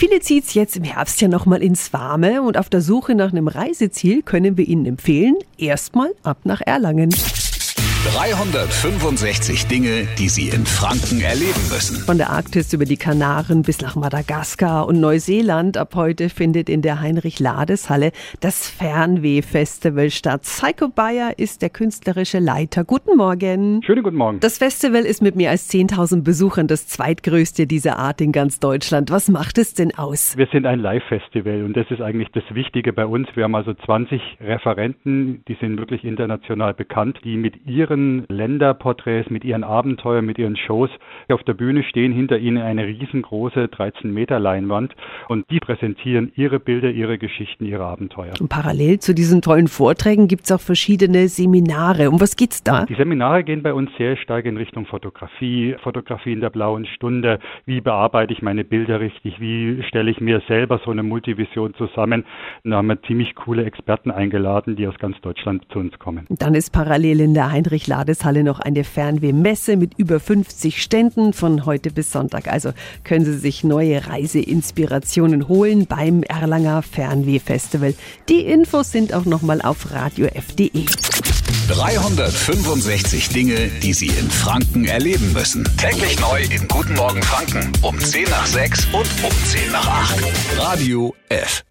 Viele zieht's jetzt im Herbst ja nochmal ins Warme und auf der Suche nach einem Reiseziel können wir Ihnen empfehlen, erstmal ab nach Erlangen. 365 Dinge, die Sie in Franken erleben müssen. Von der Arktis über die Kanaren bis nach Madagaskar und Neuseeland. Ab heute findet in der Heinrich-Lades-Halle das Fernweh-Festival statt. Psycho Bayer ist der künstlerische Leiter. Guten Morgen. Schönen guten Morgen. Das Festival ist mit mehr als 10.000 Besuchern das zweitgrößte dieser Art in ganz Deutschland. Was macht es denn aus? Wir sind ein Live-Festival und das ist eigentlich das Wichtige bei uns. Wir haben also 20 Referenten, die sind wirklich international bekannt, die mit ihren ihren Länderporträts, mit ihren Abenteuern, mit ihren Shows. Auf der Bühne stehen hinter ihnen eine riesengroße 13 Meter Leinwand und die präsentieren ihre Bilder, ihre Geschichten, ihre Abenteuer. Und parallel zu diesen tollen Vorträgen gibt es auch verschiedene Seminare. Um was geht's da? Die Seminare gehen bei uns sehr stark in Richtung Fotografie, Fotografie in der blauen Stunde. Wie bearbeite ich meine Bilder richtig? Wie stelle ich mir selber so eine Multivision zusammen? da haben wir ziemlich coole Experten eingeladen, die aus ganz Deutschland zu uns kommen. Dann ist parallel in der Heinrich Ladeshalle noch eine Fernwehmesse mit über 50 Ständen von heute bis Sonntag. Also können Sie sich neue Reiseinspirationen holen beim Erlanger Fernweh-Festival. Die Infos sind auch nochmal auf radiof.de. 365 Dinge, die Sie in Franken erleben müssen. Täglich neu in Guten Morgen Franken um 10 nach 6 und um 10 nach 8. Radio F.